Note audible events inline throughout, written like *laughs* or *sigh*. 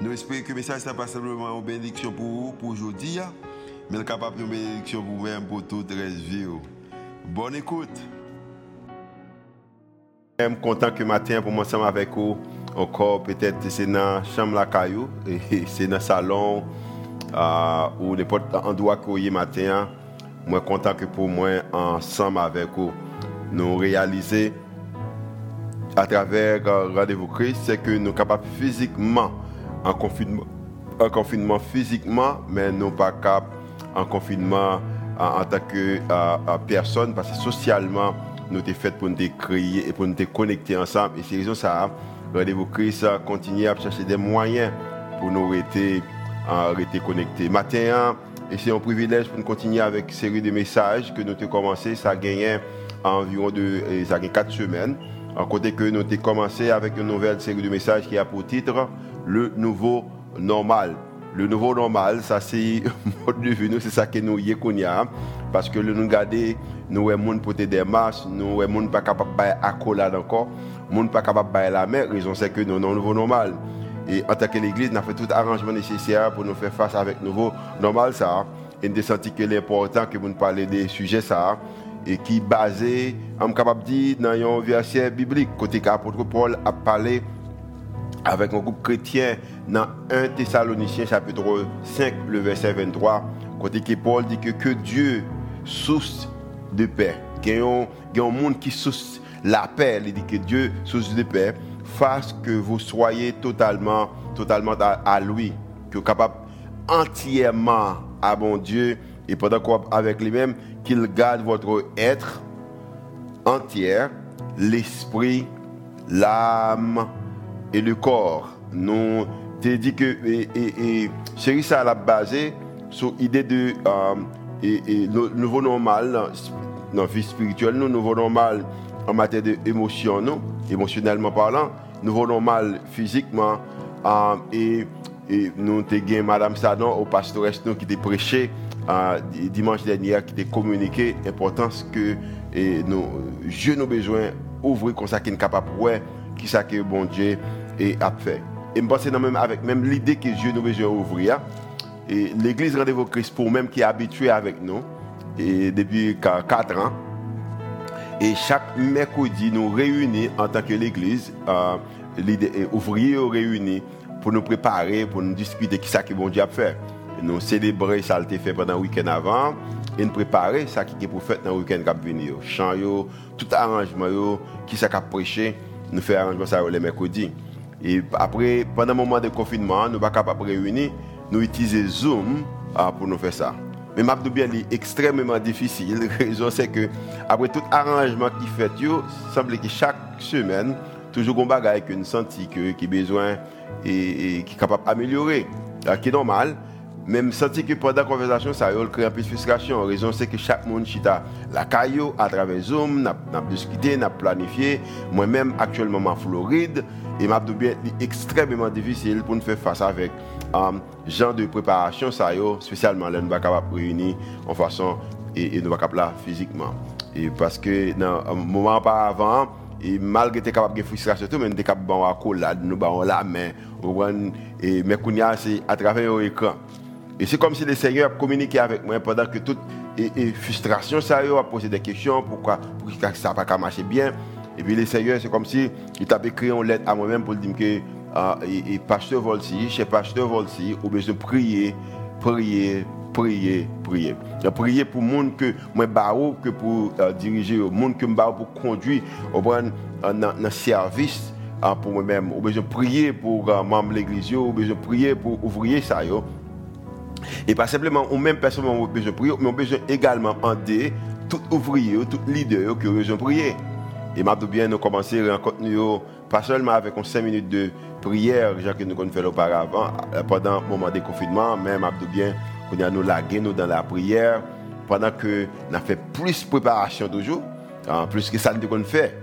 Nous espérons que le message n'est pas simplement une bénédiction pour vous, pour aujourd'hui, hein. mais capable de bénédiction pour vous-même, pour toute la vie. Oh. Bonne écoute. Je suis content que matin pour moi ensemble avec vous. Encore peut-être c'est dans la chambre la caillou, *laughs* c'est dans le salon euh, ou n'importe endroit que vous matin. Je suis content que pour moi ensemble avec vous, nous réaliser à travers euh, Rendez-vous Christ, c'est que nous sommes capables physiquement en confinement, en confinement physiquement, mais non pas cap en confinement en, tant que personne, parce que socialement, nous sommes fait pour nous créer et pour nous connecter ensemble. Et c'est raison ça, rendez-vous Christ continue à chercher des moyens pour nous rester, connectés. Matin, et c'est un privilège pour nous continuer avec une série de messages que nous avons commencé. Ça a gagné environ de, ça 4 semaines. En côté que nous avons commencé avec une nouvelle série de messages qui a pour titre le nouveau normal. Le nouveau normal, ça c'est *laughs* mode de vie, c'est ça que nous y. Parce que nous garder, nous sommes porter des masques, nous sommes pas capable de accolade encore, nous pas capable de la mer, raison c'est que nous sommes nouveau normal. Et en tant que l'église, nous avons fait tout arrangement nécessaire pour nous faire face avec nouveau normal ça. Et nous senti que l'important que nous parlez des sujets ça et qui basé, on capable de dire dans un verset biblique côté qu'apôtre Paul a parlé avec un groupe chrétien dans 1 Thessaloniciens chapitre 5, le verset 23, côté que Paul dit que, que Dieu, source de paix, qu'il y a un monde qui source la paix, il dit que Dieu, source de paix, fasse que vous soyez totalement, totalement à, lui, que vous capable entièrement à bon Dieu, et pendant avec lui-même, qu'il garde votre être entier, l'esprit, l'âme, et le corps. Nous t'ai dit que et, et, et ça l'a basé sur l'idée de euh, et, nouveau normal dans la vie spirituelle, nous, nouveau normal en matière d'émotion, nous, émotionnellement parlant, nouveau normal physiquement. Euh, et, et nous avons Madame Sadon au pastoresse qui t'a prêché euh, dimanche dernier, qui t'a communiqué l'importance que et nous, je nous besoin ouvrir comme ça qui est capable de qui ça que bon Dieu et a fait. Et je pense même avec même l'idée que Dieu nous besoin ouvrir. Et l'église Rendez-vous Christ pour même qui est habitué avec nous et depuis 4 ans. Et chaque mercredi, nous réunissons en tant que l'église, euh, ouvriers réunis pour nous préparer, pour nous discuter qui ça que bon Dieu a fait. Nous célébrer ça a été fait pendant le week-end avant et nous préparer ça qui est pour faire dans le week-end qui va venir. Chant, tout arrangement, qui ça a prêché nous faisons arrangement ça les mercredis. Et après, pendant le moment de confinement, nous ne sommes pas capables de réunir, nous utilisons Zoom ah, pour nous faire ça. Mais je bien est extrêmement difficile. *laughs* La raison c'est que, après tout arrangement qui fait, il semble que chaque semaine, toujours un bagage une senti qui a besoin et, qui est capable d'améliorer. Ce qui est normal. Même senti que pendant la conversation, ça a créé un peu de frustration. La raison, c'est que chaque monde chita la caillou à travers Zoom, n'a discuté, n'a planifié. Moi-même, actuellement, en Floride, et m'a bien extrêmement difficile pour nous faire face avec um, genre de préparation, ça spécialement là, nous sommes capables de réunir en façon et, nous sommes capables physiquement. Et parce que un moment auparavant, et malgré que capable de frustration tout mais nous sommes capables de nous la main et mais c'est à travers l'écran et c'est comme si le Seigneur a communiqué avec moi pendant que toute et, frustration, ça a posé des questions, pourquoi, pourquoi ça n'a pas marché bien. Et puis le Seigneur, c'est comme si il t'avait écrit une lettre à moi-même pour dire que euh, et, pasteur Volsi, chez pasteur Volsi, ou besoin de prier, prier, prier, prier. Prier pour le monde que moi barreau que pour euh, diriger, le monde que je pour conduire au dans le service euh, pour moi-même. Ou besoin prier pour euh, membres de l'église, ou besoin prier pour ouvrier ça. Et pas simplement, ou même personnellement, besoin de prier, mais on besoin également aider tout ouvrier, tout leader qui ont besoin de prier. Et m'a bien nous commencer à rencontrer pas seulement avec 5 minutes de prière, que nous avons fait auparavant, euh, pendant le moment de confinement, même bien, qu'on a nous lagué nous dans la prière, pendant que nous avons fait plus de préparation toujours, hein, plus que ça nous avons fait.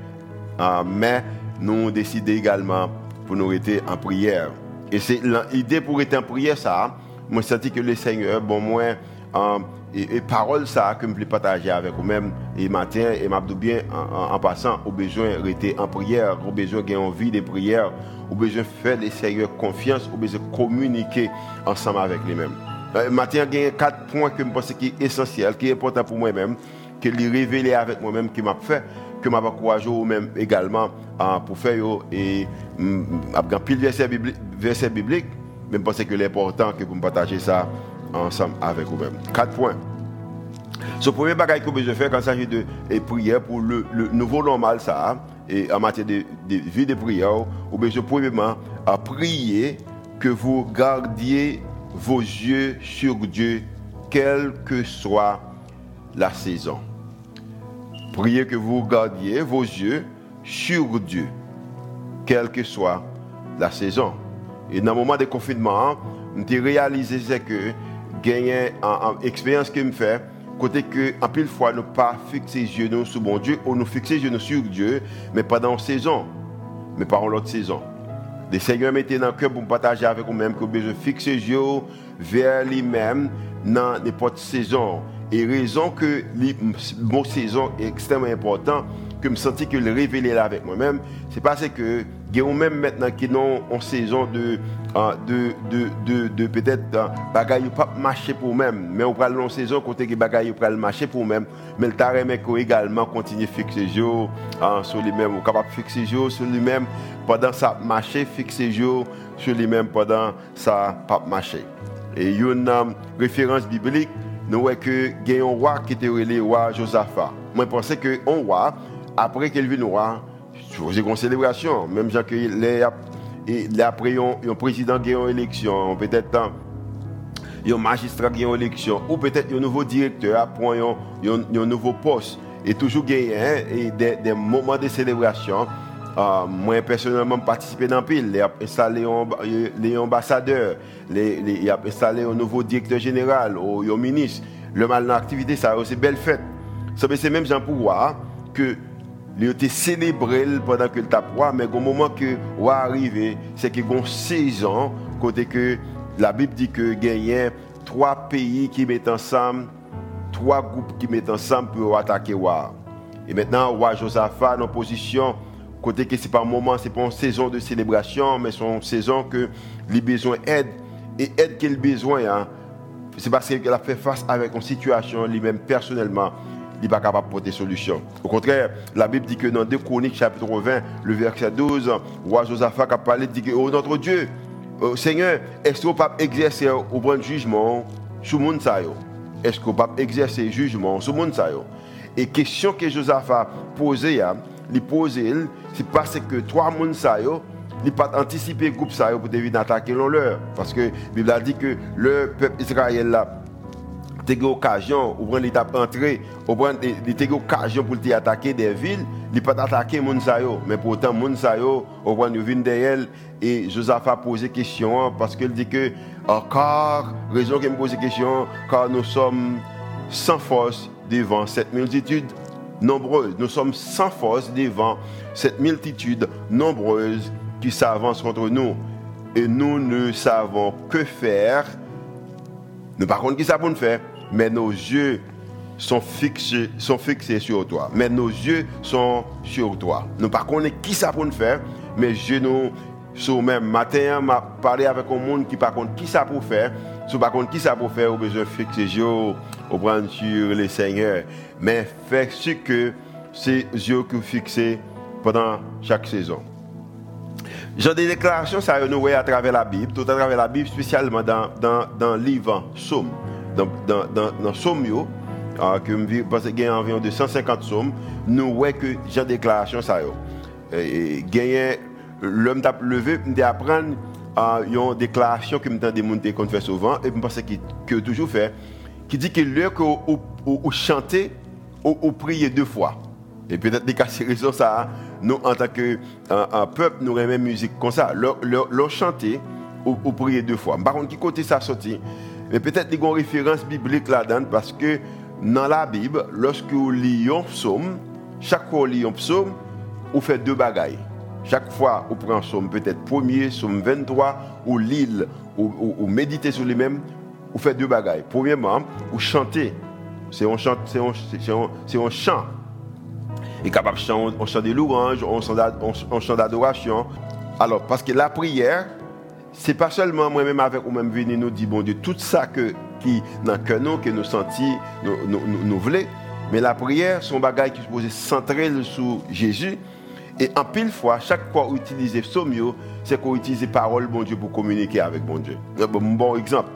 Hein, mais nous avons décidé également pour nous être en prière. Et c'est l'idée pour être en prière, ça, moi, senti que le Seigneur, bon, moi, euh, et, parole ça que je voulais partager avec vous-même et matin et m'a bien en, passant au besoin rester en prière au besoin d'avoir envie de prière au besoin de faire des sérieux confiance au besoin de communiquer ensemble avec lui-même. Euh, matin quatre points que je pense qui est essentiel qui est important pour moi-même que lui révéler avec moi-même qui m'a fait que m'a encouragé même également pour faire et biblique verset biblique mais je pense que l'important que vous partager ça ensemble avec vous-même. Quatre points. Ce premier bagage que je faire quand il s'agit de prière pour le, nouveau normal, ça, et en matière de, vie de prière, ou bien premièrement à prier que vous gardiez vos yeux sur Dieu, quelle que soit la saison. Priez que vous gardiez vos yeux sur Dieu, quelle que soit la saison. Et dans le moment de confinement, je réalisé que gagné en, expérience que me fait côté que en pile fois ne pas fixer les yeux sur bon Dieu ou nous fixer les yeux sur Dieu mais pas dans saison mais pas en l'autre saison. Le Seigneur mettait dans le cœur pour partager avec vous-même que besoin fixer les yeux vers lui-même dans n'importe saison. Et raison que les bon saison est extrêmement important que me sentis que le révéler avec moi-même c'est parce que a même maintenant qui ont en saison de de, de, de, de peut-être euh, bagaille pas marcher pour même. Mais on prend une saison côté que bagaille pas marcher pour même. Mais le taré également continue fixer jour hein, sur lui-même ou capable fixer jour sur lui-même pendant ça marcher fixer jour sur lui-même pendant ça pas marcher et une euh, référence biblique nous voyons que il y a un roi qui était le roi Josaphat. Moi je pensais que un roi après qu'il vienne roi je une célébration même que les et après, un président qui a une élection, peut-être un magistrat qui a une élection, ou peut-être un nouveau directeur apprend un, nouveau poste. Et toujours gagner hein, des, des, moments de célébration. Euh, moi, personnellement, participé dans le pile. Il a installé les ambassadeurs, il a installé un nouveau directeur général, ou un ministre. Le mal dans l'activité, ça c'est belle fête. C'est même Jean Pouvoir que il a célébré pendant que le tape mais au moment que roi arrivé, c'est qu'il y a 6 ans, côté que la Bible dit que gagnait trois pays qui mettent ensemble, trois groupes qui mettent ensemble pour attaquer roi. Et maintenant, roi Josaphat en position, côté que ce n'est pas un moment, ce n'est pas une saison de célébration, mais c'est une saison que les besoins aident. Et aide qu'il besoin, hein, c'est parce qu'il a fait face avec une situation lui-même personnellement il n'est pas capable de porter solution. Au contraire, la Bible dit que dans 2 Chroniques, chapitre 20, le verset 12, roi Josaphat a parlé, dit que, oh notre Dieu, oh, Seigneur, est-ce vous pas exercer au bon jugement sur le monde Est-ce vous pas exercer jugement sur le monde Et question que Josaphat posait, il posait, c'est parce que trois monde il pas anticipé groupe ça pour venir attaquer leur. Parce que la Bible a dit que le peuple Israël là, tu as occasion, ou prendre l'étape entrée, ou des occasion pour attaquer des villes, il pas attaquer Mounsayo. Mais pourtant, Mounsayo, ou prendre une derrière et Joseph a posé question parce qu'il dit que, encore, raison qu'il me pose question, car nous sommes sans force devant cette multitude nombreuse. Nous sommes sans force devant cette multitude nombreuse qui s'avance contre nous. Et nous ne savons que faire. Nous, par contre, qui ça pour nous faire? Mais nos yeux sont fixés, sur toi. Mais nos yeux sont sur toi. Nous par contre, qui ça pour nous faire, mais je nous sur même matin, m'a parlé avec un monde qui par contre qui ça pour faire. Sur par contre qui ça pour faire, au besoin fixer les yeux au prendre sur le Seigneur. Mais fait ce que c'est yeux que fixés pendant chaque saison. J'ai des déclarations, ça nous à travers la Bible, tout à travers la Bible, spécialement dans, dans, dans le livre Somme dans, dans, Somme, euh, que y a environ 250 sommes, nous voyons que j'ai déclaration ça. L'homme t'a levé, d'apprendre euh, une déclaration que je démonté qu'on fait souvent, et je pense que, que toujours fait, qui dit que l'heure que vous chantez, vous priez deux fois. Et peut-être des ces raisons ça, nous en tant que un, peuple, nous aimons musique comme ça. Leur chanter ou, prier deux fois. Par contre, qui côté ça sorti Mais peut-être des références bibliques là-dedans parce que dans la Bible, lorsque vous lisez un psaume, chaque fois que vous lisez un psaume, vous faites deux bagailles. Chaque fois, vous prenez un psaume, peut-être premier, psaume 23, ou l'île, ou, méditez sur lui-même, vous faites deux bagailles. Premièrement, vous chantez. C'est un chant. C'est un, chant. Et capable de chanter, on chante des louanges, on chante d'adoration. Alors, parce que la prière, c'est pas seulement moi-même avec vous-même venir nous dire, bon Dieu, tout ça que, qui dans que nous, que nous sentons, nous, voulons, mais la prière, son bagage qui se pose centré sur Jésus. Et en pile fois, chaque fois qu'on utilise psaume, c'est qu'on utilise parole, bon Dieu, pour communiquer avec bon Dieu. Un bon exemple.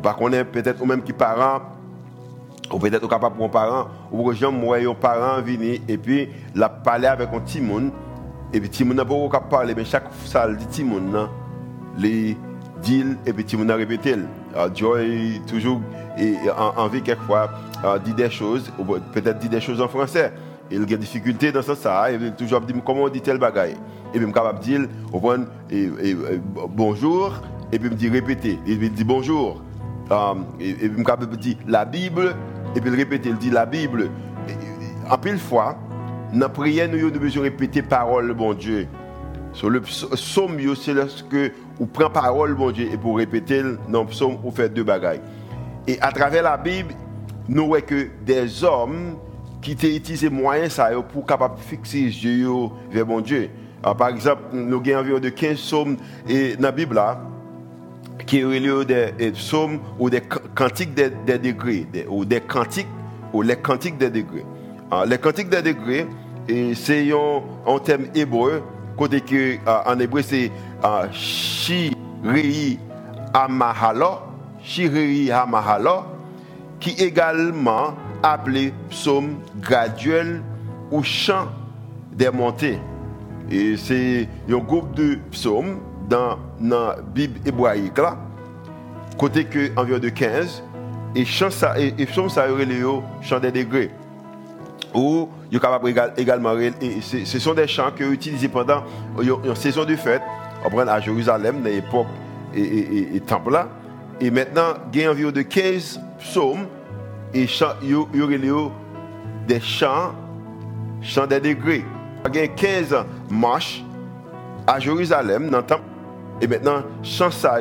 Par contre, peut-être ou même qui parent, ou peut-être capable pour un parent, ou gens, moi, un parent venir et puis la parler avec un petit monde, et puis petit monde n'a pas parler, mais chaque fois, dit petit monde, les deals et puis tu m'as répété. Joy toujours et envie quelquefois dit des choses, peut-être dit des choses en français. Il a des difficultés dans ce ça, il toujours dit comment on dit tel bagaille? Et puis capable de dire et, et, bonjour et puis me dit répéter. Il me dit bonjour. et, puis je capable dire la Bible et puis répéter, il dit la Bible. En pile fois, dans la prière, nous avons besoin de répéter parole, bon Dieu. Sur le psaume, c'est lorsque vous prenez parole, bon Dieu, et pour répéter dans le psaume, vous faites deux bagailles. Et à travers la Bible, nous voyons que des hommes qui ont utilisé moyens pour capable fixer les yeux vers mon Dieu. par exemple, nous avons environ de 15 psaumes et, dans la Bible là, qui sont des psaumes ou des cantiques des, degrés, ou des cantiques, ou les cantiques des degrés. les cantiques des degrés, c'est un terme hébreu Côté que euh, en hébreu c'est euh, Shirei Amahalo, Shirei Amahalo, qui également appelé psaume graduel ou chant des montées. Et c'est un groupe de psaumes dans la Bible hébraïque là, côté que environ de 15, et chant ça, et, et psaume ça aurait le chant des degrés. Ou également ce sont des chants que utilisés pendant une saison de fête. À Jérusalem dans l'époque et, temple là. Et maintenant il y a environ de 15 psaumes et a des chants chants des degrés. Il y a 15 marches à Jérusalem dans le temple. Et maintenant chant ça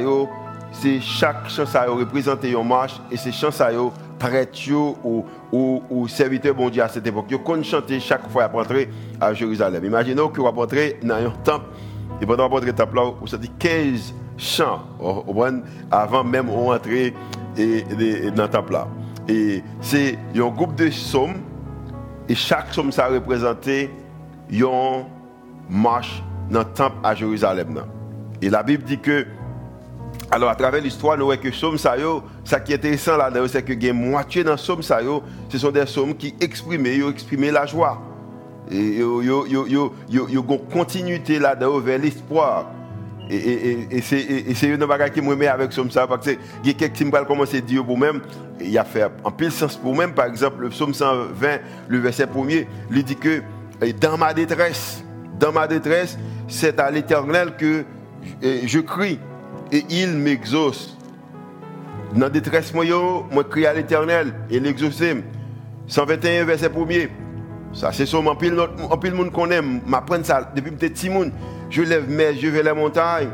c'est chaque chant ça représente une marche et ces chants ça prêtre ou, ou, ou serviteur bon Dieu à cette époque, ils chanter chaque fois à rentrer à Jérusalem. Imaginez que vous rentrez dans un temple, et pendant votre temple là, vous avez 15 chants avant même de rentrer dans le temple. Et c'est un groupe de psaumes, et chaque psaume ça représentait une marche dans le temple à Jérusalem. Et la Bible dit que alors, à travers l'histoire, nous voyons que Sayo, ça qui est intéressant là c'est que la moitié dans Somme Sayo, ce sont des sommes qui expriment, la joie. Et il y a une continuité là-dedans vers l'espoir. Et, c'est une chose qui me met avec Somme ça, parce que il y a quelques à dire pour même, il y a fait en pile sens pour même, par exemple, le psaume 120, le verset 1er, il dit que dans ma détresse, dans ma détresse, c'est à l'éternel que je crie et il m'exauce. Dans la détresse, moi, moi crie à l'éternel et l'exauce. 121 verset 1er. Ça, c'est en pile, pile monde qu'on aime. M'apprendre ça depuis petit monde. Je lève mes yeux vers les montagnes.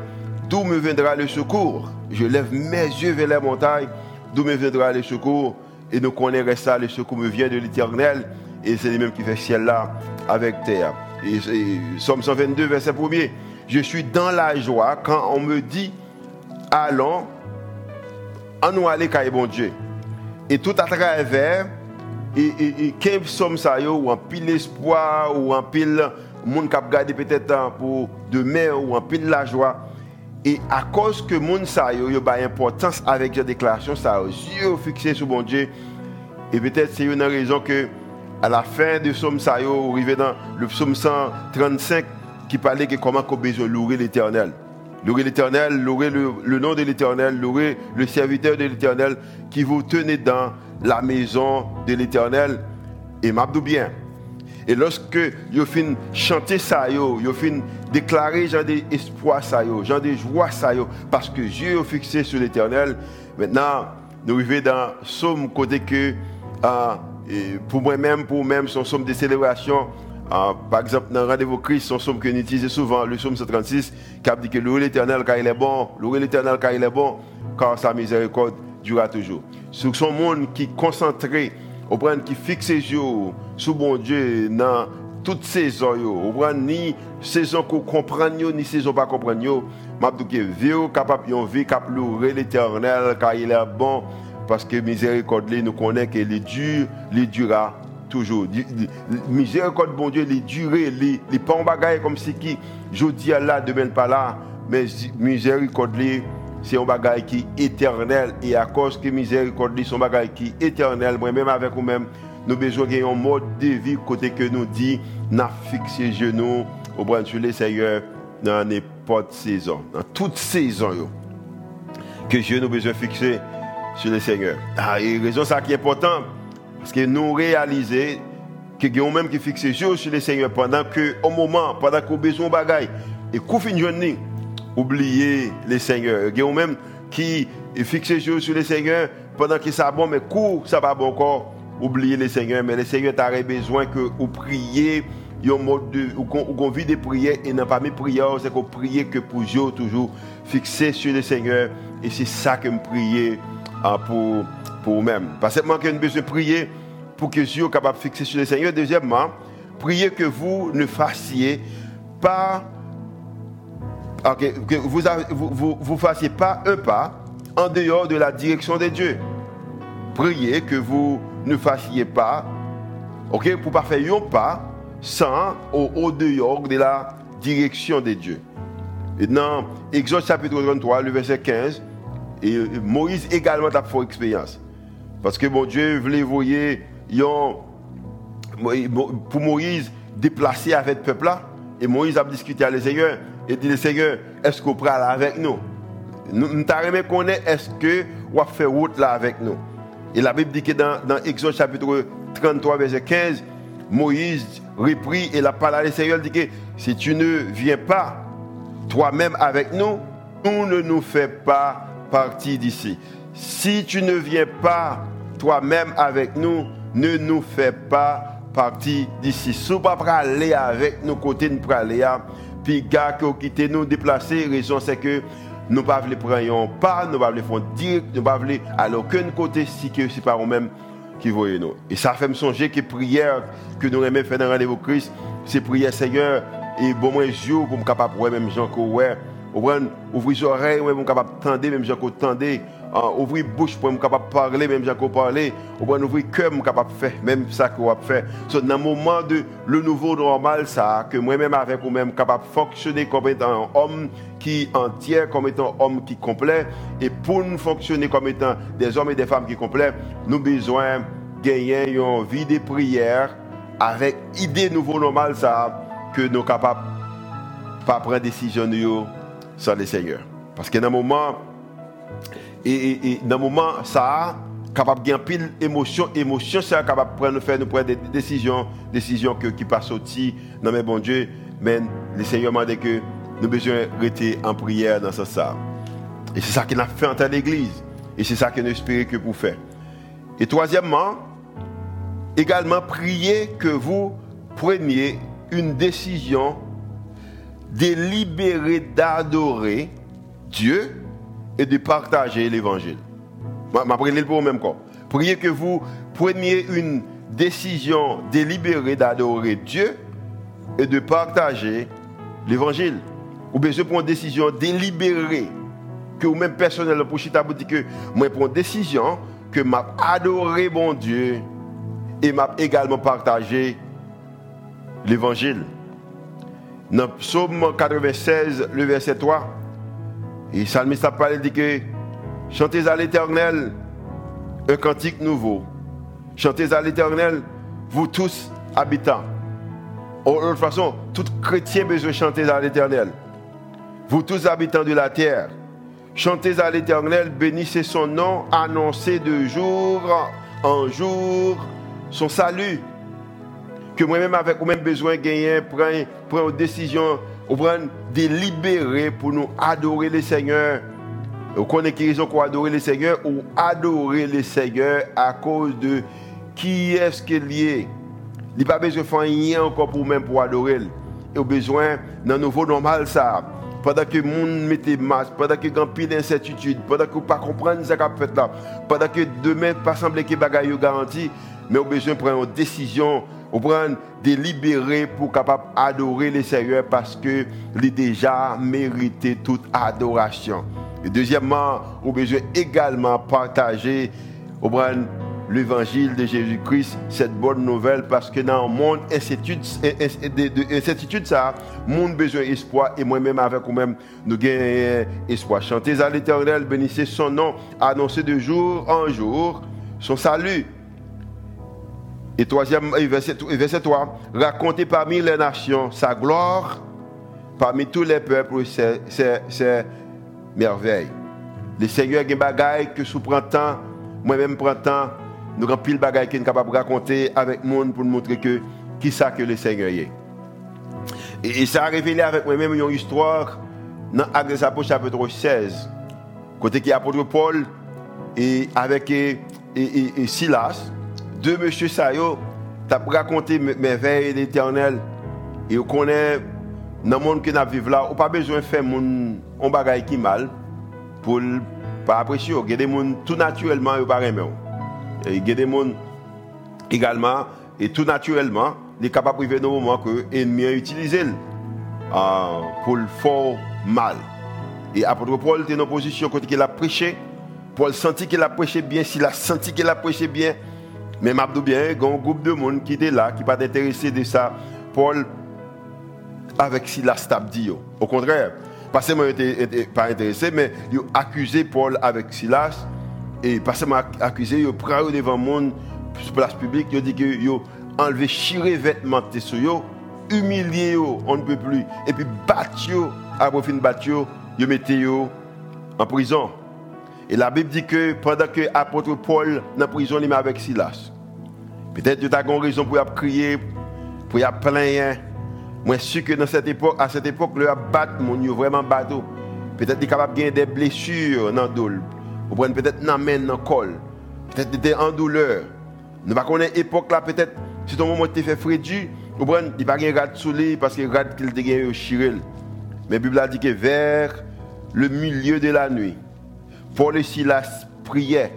D'où me viendra le secours? Je lève mes yeux vers les montagnes. D'où me viendra le secours? Et nous connaissons ça, le secours me vient de l'éternel. Et c'est lui-même qui fait ciel là avec terre. Et, Somme 122, verset 1er. Je suis dans la joie quand on me dit allons, en nous aller car bon Dieu. Et tout à travers, et, et, et qu'un somme ça ou un pile espoir, ou un pile monde qui a gardé peut-être pour demain, ou un pile la joie. Et à cause que monde ça yo, yo importance avec la déclaration ça, yeux fixés sur bon Dieu. Et peut-être c'est une raison que à la fin de somme ça yo, arrivé dans le psaume 135 qui parlait que comment qu'on besoin louer l'éternel. Louez l'Éternel, louez le, nom de l'Éternel, louez le serviteur de l'Éternel qui vous tenez dans la maison de l'Éternel. Et m'abdou bien. Et lorsque yo fin chanter ça yo, yo fin déclarer genre d'espoir ça yo, genre de parce que Dieu est fixé sur l'éternel. Maintenant, nous vivons dans somme côté que euh, pour moi-même, pour moi-même, son somme de célébration ah, par exemple, dans rendez-vous Christ, son somme que nous utilisons souvent, le somme 136, qui dit que louer l'éternel car il est bon, louer l'éternel car il est bon, car sa miséricorde durera toujours. C'est son monde qui est concentré, qui fixe ses yeux sur bon Dieu dans toutes saisons, ni saison qu'on comprend, ni saison pas comprendre. dit que vie capable de vivre capable louer l'éternel car il est bon parce que miséricorde nous connaît qu'il est dur, il durera toujours. Miséricorde, bon Dieu, les durées, les, les pas en bagaille comme si qui, je dis là, demain pas là, mais miséricorde, c'est un bagaille qui est éternel. Et à cause que miséricorde, c'est un bagaille qui est éternel, moi-même avec vous-même, nous avons besoin d'un mode de vie côté que nous dit, n'a fixé genoux au bras sur les Seigneur dans n'importe saison, dans toute saison. Que Dieu nous besoin fixer sur le Seigneur. Ah, et raison ça qui est important. Parce que nous réalisons que nous même qui jour sur le Seigneur pendant que, au moment, pendant qu'on a besoin de bagaille, et qu'on finit de oublier le Seigneur. Nous même qui jour sur le Seigneur pendant que ça bon, mais coup, ça va bon encore, oublier le Seigneur. Mais le Seigneur a besoin que vous priez un mode de ou qu'on vit des prières et n'a pas mes prières c'est qu'on prie que pour Dieu toujours fixé sur le Seigneur et c'est ça que me prier pour pour vous-même. Pas seulement que nous besoin de prier pour que Dieu soit capable de fixer sur le Seigneur. Deuxièmement, priez que vous ne fassiez pas, que vous, vous, vous, fassiez pas un pas en dehors de la direction de Dieu. Priez que vous ne fassiez pas, ok, pour pas faire un pas sans au, au dehors de la direction de Dieu. Et dans Exode chapitre 33, le verset 15, et Moïse également a fait expérience. Parce que mon Dieu voulait voyer pour Moïse déplacer avec le peuple là. Et Moïse a discuté avec le Seigneur et dit le Seigneur, est-ce qu'on prend là avec nous? Nous avons connaître est-ce que on fait route là avec nous? Et la Bible dit que dans, dans Exode chapitre 33, verset 15, Moïse reprit et la parole du Seigneur dit que si tu ne viens pas toi-même avec nous, nous ne nous fait pas partie d'ici. Si tu ne viens pas toi-même avec nous, ne nous fais pas partie d'ici. Si vous pas aller avec nous côté nous aller, puis gars qui quitté nous déplacer, raison c'est que nous ne prendre pas, nous ne pouvons faire direct, nous ne pouvons aller à aucun côté si ce n'est pas nous-mêmes qui voyons. Et ça fait me songer que prière que nous aimons faire dans le rendez-vous Christ, c'est prière Seigneur et bon moi jour pour me capable même gens que ouais, ouvrir les oreilles, pour me capable tendre même gens que tendre ouvrir bouche pour être capable de parler, même j'ai parler, ou bien ouvrir cœur, pour capable de faire, même ça que vous fait. So, dans le moment de le nouveau normal, ça, que moi-même avec vous-même capable de fonctionner comme étant un homme qui entier, comme étant un homme qui complet, et pour nous fonctionner comme étant des hommes et des femmes qui complets, nous avons besoin de gagner une vie de prière avec idée nouveau normal, ça, que nous sommes capables de prendre décision sans le Seigneur. Parce que dans le moment, et, dans le moment, ça capable de pile émotion, émotion, c'est capable de prendre, faire, nous prendre des décisions, décisions que, qui passent au-dessus, non mais bon Dieu, mais le Seigneur m'a dit que nous besoin rester en prière dans ce sens. Et c'est ça qu'il a fait en l'église. Et c'est ça que nous espérons que vous faites. Et troisièmement, également prier que vous preniez une décision délibérée d'adorer Dieu et de partager l'évangile. Prie pour même corps. Priez que vous preniez une décision délibérée d'adorer Dieu et de partager l'évangile. Ou bien je prends une décision délibérée que vous-même personnellement pour chita dit que moi prends une décision que m'a adoré mon Dieu et m'a également partagé l'évangile. Dans Psaume 96, le verset 3, et psalmiste a parlé, dit que chantez à l'éternel un cantique nouveau. Chantez à l'éternel, vous tous habitants. De toute façon, tout chrétien besoin de chanter à l'éternel. Vous tous habitants de la terre, chantez à l'éternel, bénissez son nom, annoncez de jour en jour son salut. Que moi-même avec moi-même besoin de gagner, prendre, une décision, ou prendre délibérer pour nous adorer le Seigneur. Vous connaissez qui raison pour adorer le Seigneur? Ou adorer le Seigneur à cause de qui est-ce qu'il est. Il n'y a pas besoin de faire rien encore pour même pour adorer. Il a besoin d'un nouveau normal ça. Pendant que le monde mette masque, pendant que a pile d'incertitude, pendant que vous ne pas comprendre ce qu'on fait là, pendant que demain pas sembler que les garanti, mais vous besoin de prendre une décision, vous prendre délibérer pour capable adorer le Seigneur parce que il déjà mérité toute adoration. Et deuxièmement, vous besoin également partager, prendre l'évangile de Jésus-Christ, cette bonne nouvelle, parce que dans le monde incertitude, incertitude ça, monde besoin d'espoir, et moi-même avec vous-même, nous gagnons espoir. Chantez à l'éternel, bénissez son nom, annoncez de jour en jour son salut. Et troisième, verset, verset 3, racontez parmi les nations sa gloire, parmi tous les peuples ses, merveilles. Le Seigneur a des bagailles que sous printemps, moi-même printemps, nous avons pile bagailles qui sommes capables de raconter avec le monde pour nous montrer que qui ça que le Seigneur est. Et, ça a révélé avec moi-même une histoire dans Actes chapitre 16. Côté qui apôtre Paul et avec et, Silas, deux monsieur Sayo, tu as raconté merveilles de l'éternel. Et on connaît dans le monde que nous vivons là, on n'a pas besoin de faire un bagage qui mal pour pas apprécier. Il y a des gens tout naturellement, ils ne pas il y a des gens également, et tout naturellement, il est capable de vivre dans moment que l'ennemi a utilisé euh, pour le mal. Et apôtre Paul était dans une position quand il a prêché. Paul sentit qu'il a prêché bien, s'il a senti qu'il a prêché bien. Mais je bien, il y a un groupe de monde qui était là, qui pas intéressé de ça. Paul, avec Silas dit. Au contraire, pas seulement pas intéressé, mais il a accusé Paul avec Silas et parce que accusé, il prend devant le monde, sur place publique, il dit que yo enlevé chiré vêtements sur yo, humilié on ne peut plus et puis battu après fin battu yo mettez en prison. Et la Bible dit que pendant que l'apôtre Paul dans la prison, avec Silas. Peut-être que tu as une raison pour crier, pour y plaindre. Moi, je suis que dans cette époque, à cette époque, le battre, mon vraiment bateau. Peut-être qu'il est capable de des blessures dans le vous prenez peut-être dans main, dans col. Peut-être était en douleur. Nous ne connaissons pas l'époque là, peut-être, si ton moment tu fait frédu, vous prenez, il n'y a pas de sous lui parce que le rad qu'il a au chirel. Mais la Bible a dit que vers le milieu de la nuit, Paul et Silas priaient.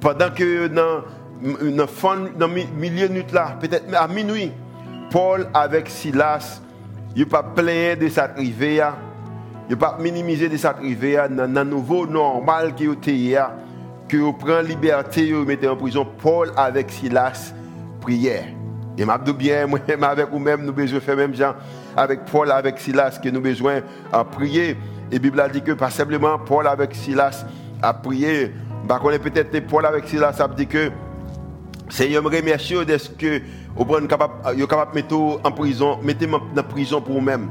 Pendant que dans le milieu de nuit là, peut-être à minuit, Paul avec Silas, il a pas plein de cette arrivée ne pas minimiser de cette arrivée dans le nouveau normal qui est que vous prenez liberté, vous mettez en prison Paul avec Silas, prière. Et m'a bien, moi *laughs* avec vous-même, nous besoin faire même gens avec Paul, avec Silas, que nous besoin de prier. Et la Bible a dit que pas simplement Paul avec Silas a prié. Bah, peut-être Paul avec Silas a dit que Seigneur, me remercie de ce que vous êtes capable de mettre en prison, mettez en prison pour vous-même.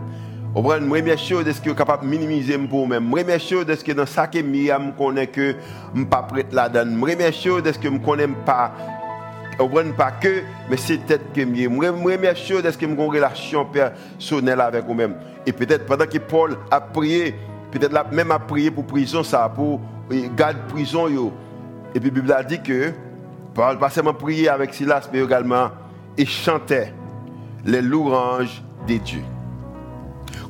Vous prenez première chose, est-ce que vous capable de minimiser pour moi-même Première chose, est-ce que dans ça que je connais que je ne pas prêt là-dedans Première chose, est-ce que je ne connais pas vous prenez pas que, mais c'est peut-être que je chose, est-ce que je une relation personnelle avec vous-même? Et peut-être pendant que Paul a prié, peut-être même a prié pour prison, ça, pour garder prison. Yo. Et puis la Bible a dit que Paul pas seulement prié avec Silas, mais également il chantait les louanges des dieux.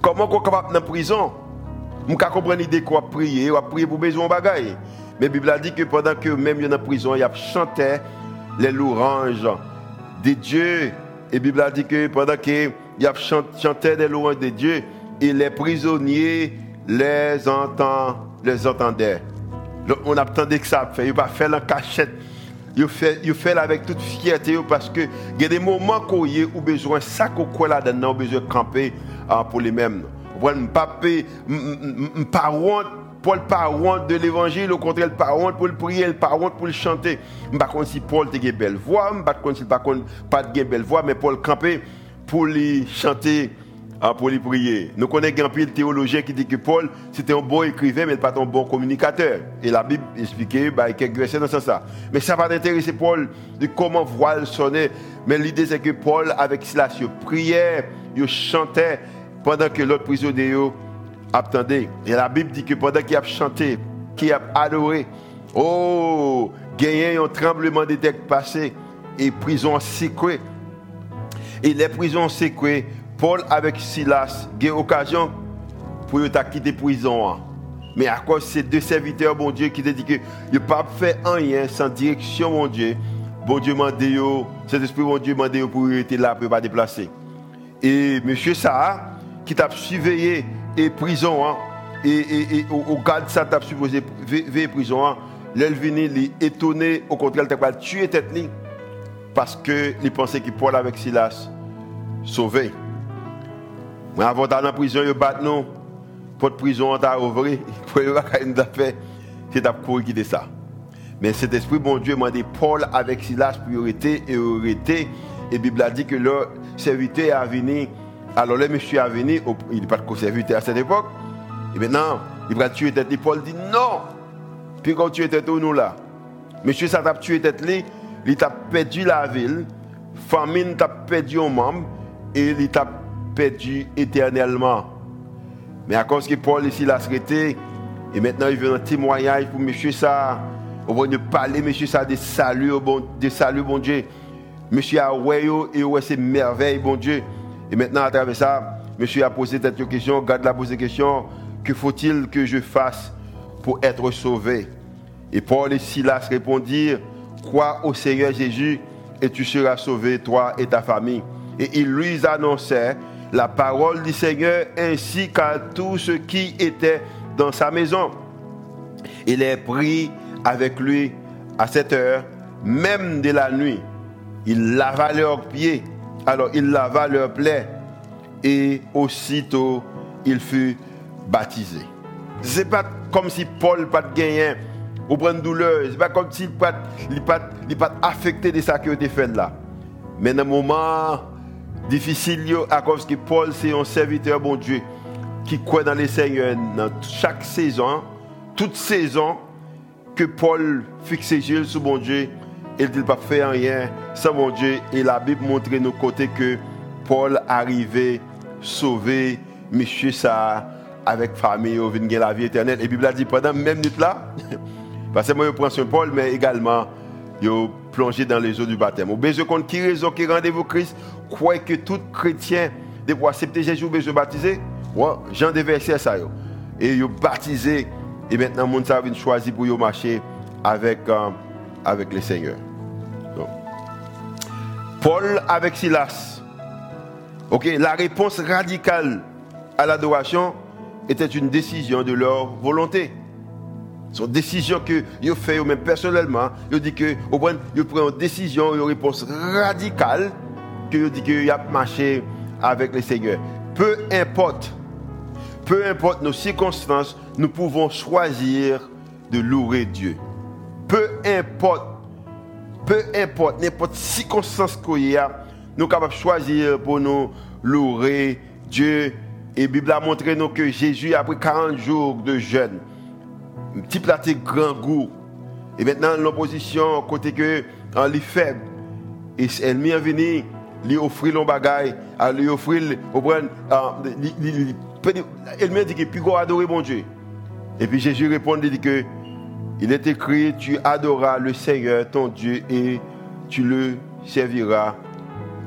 Comment on est capable dans la prison? Je comprendre l'idée quoi prier, ou prier pour besoin de. Mais la Bible a dit que pendant que même dans la prison, il a chanté les louanges de Dieu. Et la Bible a dit que pendant qu'il a chanté les louanges de Dieu, et les prisonniers les, entend, les entendaient. On attendait que ça fait. Il va faire la cachette. Il fait, il fait avec toute fierté parce que il y a des moments où il a besoin de ça qu'on là-dedans, besoin de camper pour les mêmes. Vous pas pas honte Paul pas honte de l'évangile, au contraire, pas honte pour le prier, pas honte pour le chanter. Je ne sais si Paul a une belle voix, je ne sais pas pas de belle voix, mais Paul campé pour lui chanter hein, pour lui prier. Nous connaissons un de théologien qui dit que Paul, c'était un bon écrivain, mais pas un bon communicateur. Et la Bible expliquait bah, quelques versets dans ce sens-là. Mais ça va intéresser Paul de comment voile sonner. Mais l'idée, c'est que Paul, avec Silas, il priait, il chantait pendant que l'autre prisonnier attendait. Et la Bible dit que pendant qu'il a chanté, qu'il a adoré, oh, gagné un tremblement de terre passé et prison secrète. Et les prisons secrètes, Paul avec Silas, a eu occasion pour quitter la prison. Hein. Mais à cause de ces deux serviteurs, bon Dieu, qui te dit que ne pas faire rien sans direction, mon Dieu, bon Dieu m'a dit, cet esprit, bon Dieu m'a dit pour être là, pour ne pas déplacer. Et monsieur ça, qui t'a surveillé et prison, hein, et, au, garde ça t'a supposé veiller prison, hein, l'Elvini, étonné, au contraire, il t'a tué tête parce qu'il pensait qu'il pourrait avec Silas sauver. Mais avant d'aller en prison, il bat non. Pour de prison, on t'a ouvert. *laughs* Pour le fait, c'est pour quitter ça. Mais cet esprit, bon Dieu, m'a dit Paul avec Silas, priorité et autorité. Et la Bible a dit que le serviteur est venu. Alors le monsieur est venu, il n'est pas de serviteur à cette époque. Et maintenant, il va tuer tête. Paul dit non. Puis quand tu étais nous là, monsieur, ça t'a tué tête il t'a perdu la ville, famine t'a perdu un membre et il t'a perdu éternellement. Mais à cause que Paul ici l'a traité, et maintenant il veut un témoignage pour monsieur ça, on va parler monsieur ça des saluts, bon, des saluts, bon Dieu. Monsieur a ouais et ouais c'est merveille, bon Dieu. Et maintenant à travers ça, monsieur a posé cette question, garde la posé question, que faut-il que je fasse pour être sauvé? Et Paul et Silas répondirent, crois au Seigneur Jésus et tu seras sauvé, toi et ta famille. Et il lui annonçait la parole du Seigneur ainsi qu'à tous ceux qui étaient dans sa maison. Il est pris avec lui à cette heure, même de la nuit. Il lava leurs pieds, alors il lava leurs plaies, et aussitôt il fut baptisé. Ce n'est pas comme si Paul pas gagné ou prendre douleur. Ce n'est pas comme s'il n'est pas, pas affecté de ça qui a fait là. Mais dans un moment difficile, à cause que Paul, c'est un serviteur, bon Dieu, qui croit dans les seigneurs dans chaque saison, toute saison, que Paul fixe yeux sur bon Dieu, il ne pas faire rien sans mon Dieu. Et la Bible montre nos côtés que Paul arrivait sauver monsieur ça avec famille, au la vie éternelle. Et la Bible a dit pendant même minute là, *laughs* parce que moi, je prends Saint Paul, mais également, je plongé dans les eaux du baptême. Au besoin contre qui raison qui rendez-vous Christ, croyez que tout chrétien doit accepter Jésus, besoin baptiser. Ouais, Jean de verset ça. Et yo baptisé. Et maintenant, mon ça vient choisir pour yo marcher avec, euh, avec le Seigneur. Paul avec Silas. Ok, la réponse radicale à l'adoration était une décision de leur volonté. Son décision que vous fait même personnellement, vous dit que vous prenez une décision, une réponse radicale que vous dit que vous a marché avec le Seigneur. Peu importe, peu importe nos circonstances, nous pouvons choisir de louer Dieu. Peu importe, peu importe, n'importe circonstance qu'il y a, nous sommes capables de choisir pour nous louer Dieu. Et la Bible a montré nous que Jésus, après 40 jours de jeûne, petit platé grand goût. Et maintenant, l'opposition, côté que, en est faible, et elle m'y venu, lui offrir le bagage, à lui offrir, elle m'a dit que puis adorer mon Dieu. Et puis Jésus répond, il dit que, il est écrit, tu adoreras le Seigneur, ton Dieu, et tu le serviras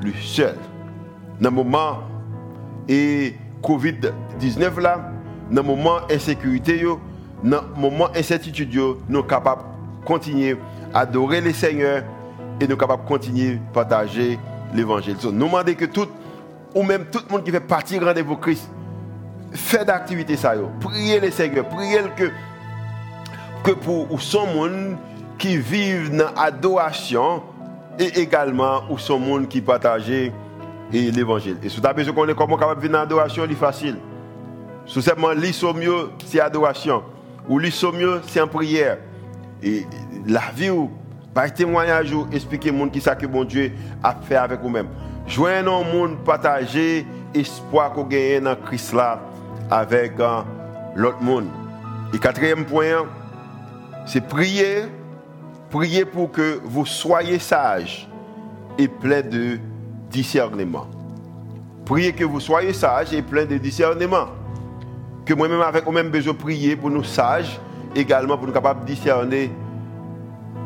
lui seul. Dans le moment, et Covid-19 là, dans le moment insécurité, dans le moment d'incertitude, nous sommes capables de continuer à adorer le Seigneur et nous capables de continuer à partager l'évangile. Nous demandons que tout, ou même tout le monde qui fait partie rendez-vous Christ, fait d'activité ça. Priez le Seigneur, priez que, que pour son monde qui vivent dans l'adoration et également ou son monde qui partage l'évangile. Et si vous avez besoin de connaître comment capable vivre dans l'adoration, c'est facile. Sous simplement lire au mieux, c'est adoration ou lui mieux, c'est en prière. Et la vie, par témoignage, expliquer au monde qui que bon Dieu a fait avec vous-même. Joignez au monde, partager espoir qu'on gagne dans Christ là avec euh, l'autre monde. Et quatrième point, c'est prier, prier pour que vous soyez sages et pleins de discernement. Priez que vous soyez sages et pleins de discernement. Que moi-même, avec moi-même, besoin prier pour nous sages, également pour nous capables de discerner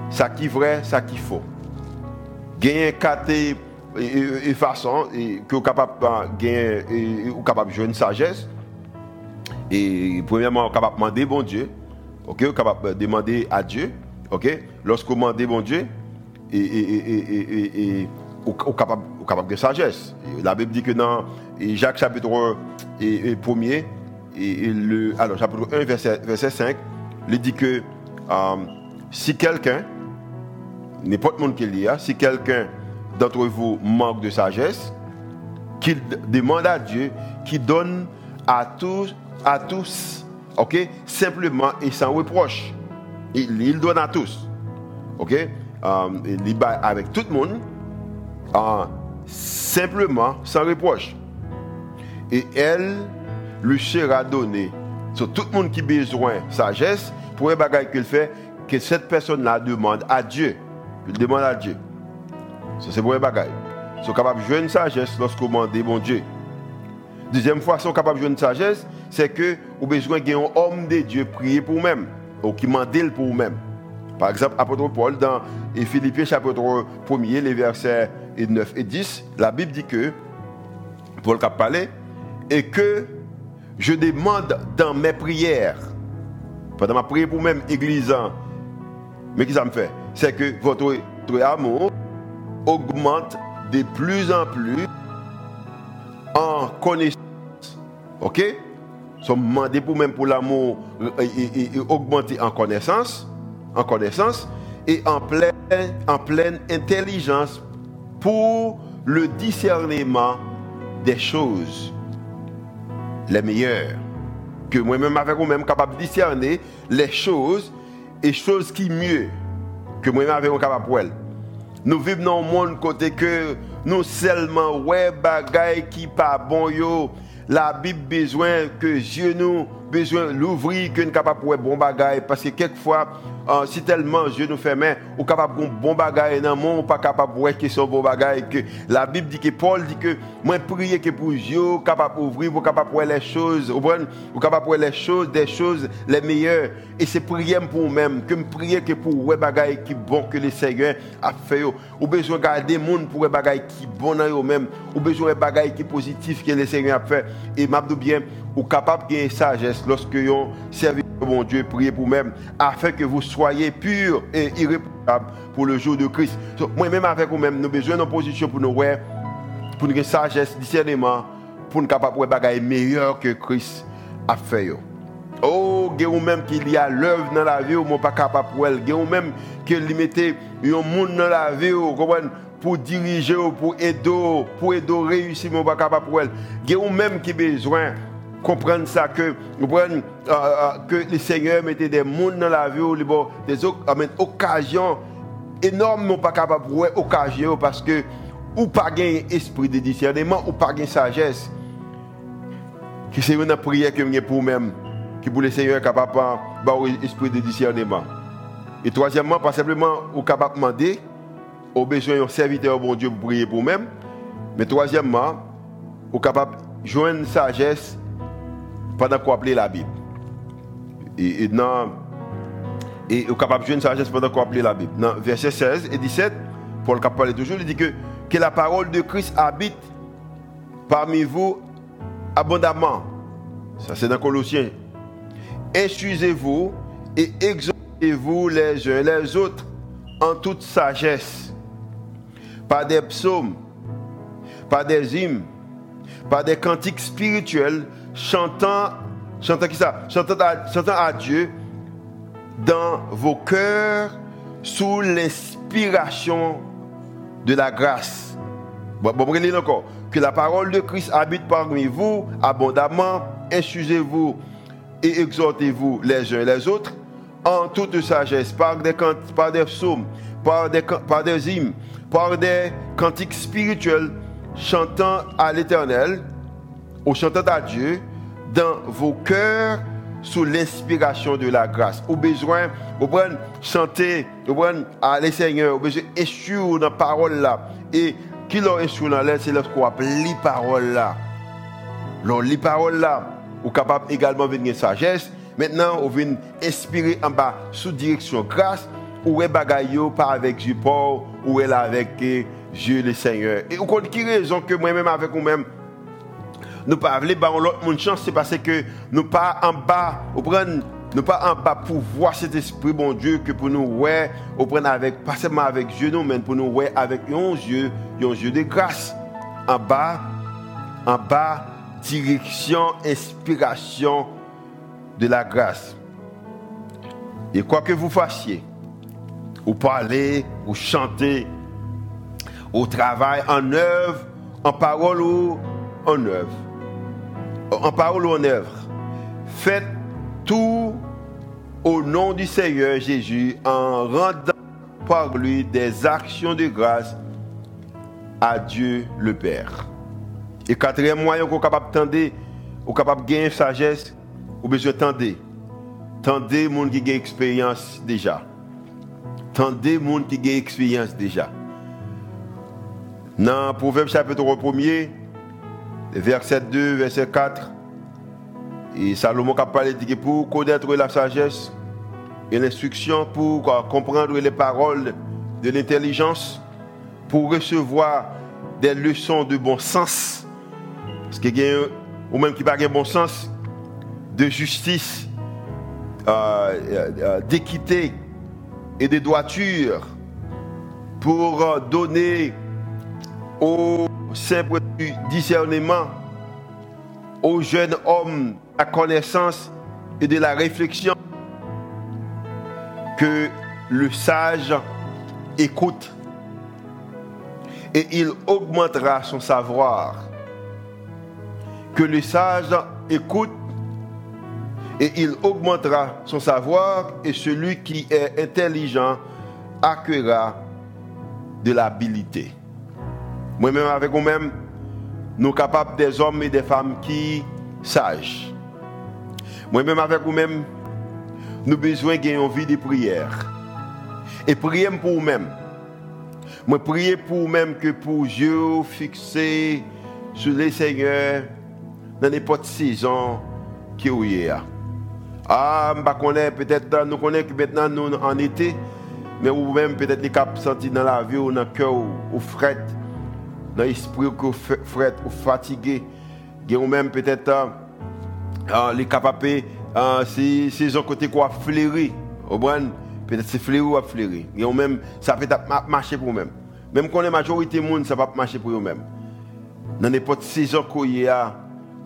ça qui est vrai, ça qui est faux. Gagner quatre et, façon que vous capable gagner ou capable de jouer une sagesse. Et premièrement, capable de demander bon Dieu. OK, vous capable de demander à Dieu. OK, lorsque vous demandez bon Dieu et, et, et capable, capable de sagesse. La Bible dit que dans Jacques chapitre 1 et, le, alors chapitre 1 verset, verset 5, il dit que euh, si quelqu'un, n'importe monde qui lit, si quelqu'un d'entre vous manque de sagesse, qu'il demande à Dieu, qu'il donne à à tous, ok, simplement et sans reproche. Il, il donne à tous, ok, euh, il avec tout le monde, simplement, sans reproche. Et elle lui sera donnée. Sur tout le monde qui a besoin de sagesse, pour un bagage qu'il fait, que cette personne-là demande à Dieu. Il demande à Dieu. c'est pour un bagage. Ils sont capables de jouer une sagesse lorsqu'on demande bon Dieu. Deuxième sont capables de jouer une sagesse, c'est que vous avez besoin d'un homme de Dieu prier pour vous-même, ou qui demande pour vous-même. Par exemple, apôtre Paul, dans Philippiens chapitre 1, les versets 9 et 10, la Bible dit que, Paul a parlé, et que je demande dans mes prières, pendant ma prière pour même église, mais qu'est-ce que ça me fait? C'est que votre, amour augmente de plus en plus en connaissance. Ok? Nous demandés pour même pour l'amour augmenter en connaissance, en connaissance et en pleine, en pleine intelligence pour le discernement des choses les meilleures. Que moi-même, avec moi-même, capable de discerner les choses et choses qui mieux que moi-même, avec moi, capable pour Nous vivons dans un monde côté que nous seulement, ouais, bagaille qui pas bon. La Bible besoin que Dieu nous besoin l'ouvrir que nous capable pour bon bagaille parce que quelquefois uh, si tellement Dieu nous fait main ou capable de bon bagaille dans monde pas capable voir que son bon bagaille que la Bible dit que Paul dit que moi prier que pour Dieu capable d'ouvrir pour capable voir les choses ou capable les choses des choses les meilleures. Et c'est prier pour même que me prier que pour ouais bagaille qui bon que le Seigneur a fait. Ou besoin garder monde pour bagaille qui bon dans eux même ou besoin bagaille qui positif que le Seigneur a fait. Et m'a bien ou capable de sagesse lorsque vous servez mon Dieu, priez pour même, afin que vous soyez purs et irréprochables pour le jour de Christ. Moi-même avec vous-même, nous avons besoin d'une position pour nous voir, pour nous sagesse, discernement, pour nous capables de faire meilleur que Christ a fait. Oh, il a même qu'il y a l'œuvre dans la vie, ou pas capable pour elle. Il a même qu'il limité un monde dans la vie, pour diriger, pour aider, pour aider réussir, mais pas capable pour elle. Il a même qui besoin comprendre ça que euh, euh, que le Seigneur mettait des mondes dans la vie des occasions énormes pas capable de occasion parce que ou pas gain esprit de discernement ou pas gain sagesse. Que c'est une prière que pour même qui pour le Seigneur capable d'avoir esprit de discernement. Et troisièmement pas simplement ou capable de demander au besoin d'un serviteur bon Dieu pour prier pour même. Mais troisièmement ou capable de joindre sagesse pendant qu'on appelait la Bible. Et, dans, et au capable de une sagesse pendant qu'on appelait la Bible. Dans verset 16 et 17, Paul parle toujours, il dit que, que la parole de Christ habite parmi vous abondamment. Ça c'est dans Colossiens. Instruisez-vous et exhortez-vous les uns les autres en toute sagesse, par des psaumes, par des hymnes, par des cantiques spirituels, chantant, chantant qui ça? Chantant à, Dieu dans vos cœurs sous l'inspiration de la grâce. Bon, bon, encore. Que la parole de Christ habite parmi vous abondamment. Instruisez-vous et exhortez-vous les uns les autres en toute sagesse, par des, par des psaumes, par des, par des hymnes, par des cantiques spirituels, chantant à l'Éternel au chantant à Dieu dans vos cœurs sous l'inspiration de la grâce. Au besoin, au besoin chanter, au besoin aller Seigneur, au besoin échouer dans la parole là. Et qui leur échoue dans l'air, c'est lorsqu'on appelle les paroles là. Les paroles là, ou capable également de venir sagesse. Maintenant, on vient inspirer en bas sous direction grâce, ou est bagaille pas avec Dieu Paul, ou est avec Dieu le Seigneur. Et vous compte qui raison que moi-même avec vous-même, nous pas parler, bah, l'autre monde chance, c'est parce que nous pas en bas, nous nous pas en bas pour voir cet esprit, bon Dieu, que pour nous, ouais, nous prenons avec, pas seulement avec Dieu, nous, mais pour nous, ouais, avec un Dieu, un Dieu de grâce. En bas, en bas, direction, inspiration de la grâce. Et quoi que vous fassiez, ou parlez, ou chantez, au travail, en œuvre, en parole ou en œuvre, en parole ou en œuvre, faites tout au nom du Seigneur Jésus en rendant par lui des actions de grâce à Dieu le Père. Et quatrième moyen qu'on est capable de ou capable de gagner sagesse, ou besoin de Tendez monde qui a expérience déjà. Tendez monde qui a expérience déjà. Dans Proverbe chapitre 1er, verset 2, verset 4, et Salomon a dit que pour connaître la sagesse et l'instruction, pour comprendre les paroles de l'intelligence, pour recevoir des leçons de bon sens, parce que y ou même qui pas de bon sens, de justice, euh, euh, d'équité et de droiture, pour donner au simple discernement aux jeunes hommes la connaissance et de la réflexion que le sage écoute et il augmentera son savoir. Que le sage écoute et il augmentera son savoir et celui qui est intelligent acquérera de l'habilité. Moi-même avec vous-même, nous sommes capables des hommes et des femmes qui sages. Moi-même avec vous-même, nous avons besoin d'une vie de prière. Et prier pour vous-même. Moi, prier pour vous-même que pour Dieu fixer sur les seigneurs dans n'importe saison qui est. Ah, je connais peut-être, nous connaissons que maintenant nous en été, mais vous-même peut-être les cap senti dans la vie ou dans le cœur ou fret, dans l'esprit ou fret ou fatigué. Vous même peut-être ah, les capables, ah, c'est un côté quoi fleurir. Peut-être c'est fleurir ou fleurir. Et même, ça peut marcher pour vous-même. Même quand la majorité du monde, ça va marcher pour vous-même. Dans n'importe saison qu'on y a,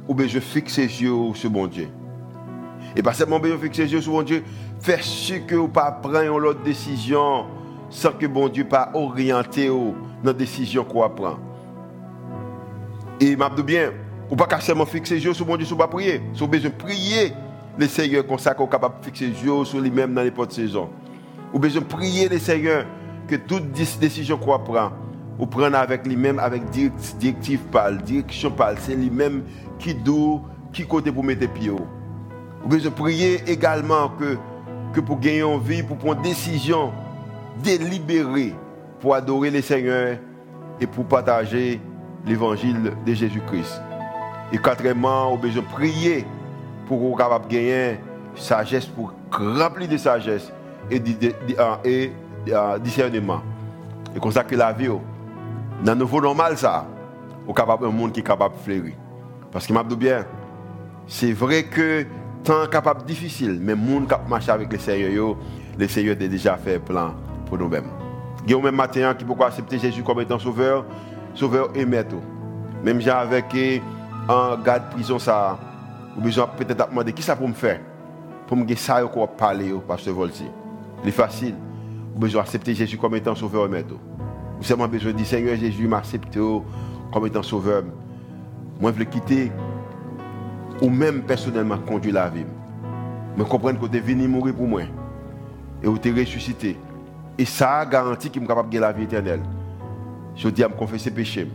ou bien je fixe les yeux sur bon Dieu. Et pas seulement je fixe les yeux sur bon Dieu, faire ce que vous pas prendre l'autre décision sans que bon Dieu pas orienté dans la décision qu'on prend. Et m'a dit bien, ou pas seulement fixer les yeux sur bon Dieu, sur pas prier. Sur besoin de prier le Seigneur comme ça qu'on capable de fixer les yeux sur lui-même dans n'importe saison. Ou besoin de prier le Seigneur que toute décision qu'on prend, ou prendre avec lui-même, avec directive pâle, direction pâle, c'est lui-même qui doit, qui côté pour mettre pieds. Ou besoin de prier également que, que pour gagner en vie, pour prendre décision délibérée pour adorer le Seigneur et pour partager l'évangile de Jésus-Christ. Et quatrièmement, on besoin de prier pour qu'on capable de gagner sagesse, pour remplir de sagesse et de, discernement. Et comme la vie, dans le nouveau normal, ça, on capable un monde qui est capable de fleurir. Parce que m'a bien, c'est vrai que temps capable difficile, mais le monde qui marche avec le Seigneur, le Seigneur a déjà fait plan pour nous-mêmes. Il y a même matin qui peut accepter Jésus comme étant sauveur, sauveur et maître. Même j'ai avec en garde prison ça, ou besoin peut-être demander qui ça pour me faire pour me dire ça quoi parler au pasteur Volti. C'est facile. Vous besoin accepter Jésus comme étant sauveur et maître. Vous seulement besoin de dire Seigneur Jésus m'accepte comme étant sauveur. Moi je veux quitter ou même personnellement conduire la vie. Mais comprendre que tu es venu mourir pour moi et que tu es ressuscité. Et ça a garanti qu'il est capable de la vie éternelle. Je dis à me confesser péché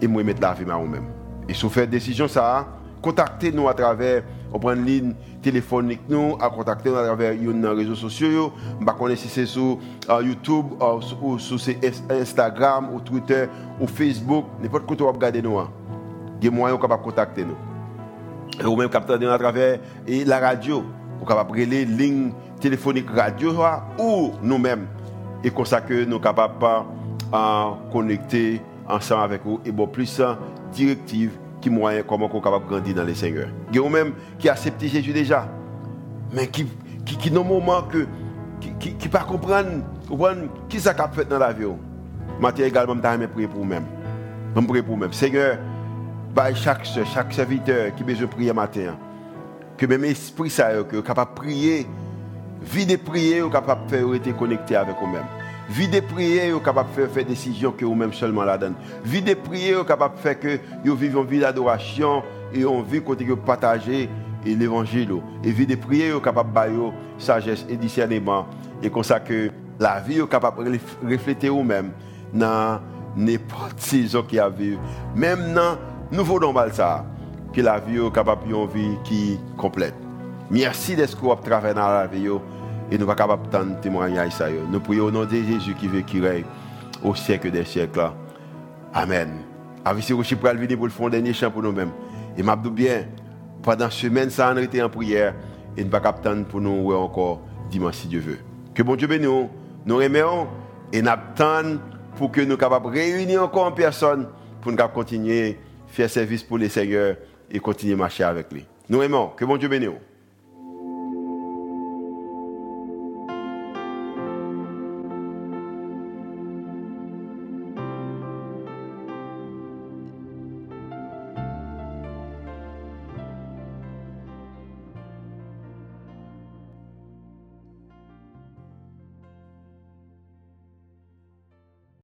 et moi mettre la vie à moi-même. Et si vous faites décision, ça, contactez-nous à travers, on prend une ligne téléphonique nous, à contacter nous à travers les réseaux sociaux. Je ne sais si c'est sur euh, YouTube ou sur Instagram ou Twitter ou Facebook. N'importe quoi, vous regardez nous. Il y a moyen de contacter nous. Ou même capter à travers la radio. Vous pouvez appeler les lignes téléphoniques radio ou nous-mêmes. Et comme ça que nous capables de connecter ensemble avec vous et bon plus directive qui moyen comment qu'on capable grandir dans les seigneurs. Il y même qui accepté Jésus déjà, mais qui qui, qui dans moment que qui qui, qui pas comprendre comprendre qui ça fait dans la vie. Matin également je prier pour vous-même. Je prier pour vous-même. Seigneur, par chaque chaque serviteur qui besoin prier matin que même esprit ça que capable prier, vie de prier, capable faire être connecté avec vous-même. Vie de prier, vous capable de faire, faire décision que vous-même seulement la donne. Vie de prier, vous capable de faire que vous vivez une vie d'adoration et on vit côté que partager l'évangile. Et vie de prier, vous capable de sagesse et discernement. Et comme ça que la vie, vous capable de refléter vous-même dans n'importe saison qui a vécu. Même dans nouveau normal ça, que la vie est capable de une vie qui complète. Merci d'être travailler dans la vie et nous ne sommes pas capables de ça. Nous prions au nom de Jésus qui veut qui règne au siècle des siècles. Amen. Avec ce que pour venir pour le fond dernier chant pour nous-mêmes. Et m'a bien, pendant la semaine, ça a été en prière et nous ne pas capable pour nous encore dimanche si Dieu veut. Que bon Dieu bénisse nous remercions et nous attendons pour que nous soyons capables de réunir encore en personne pour nous continuer à faire service pour les seigneurs et continuer à marcher avec lui. Nous aimons. Que bon Dieu bénisse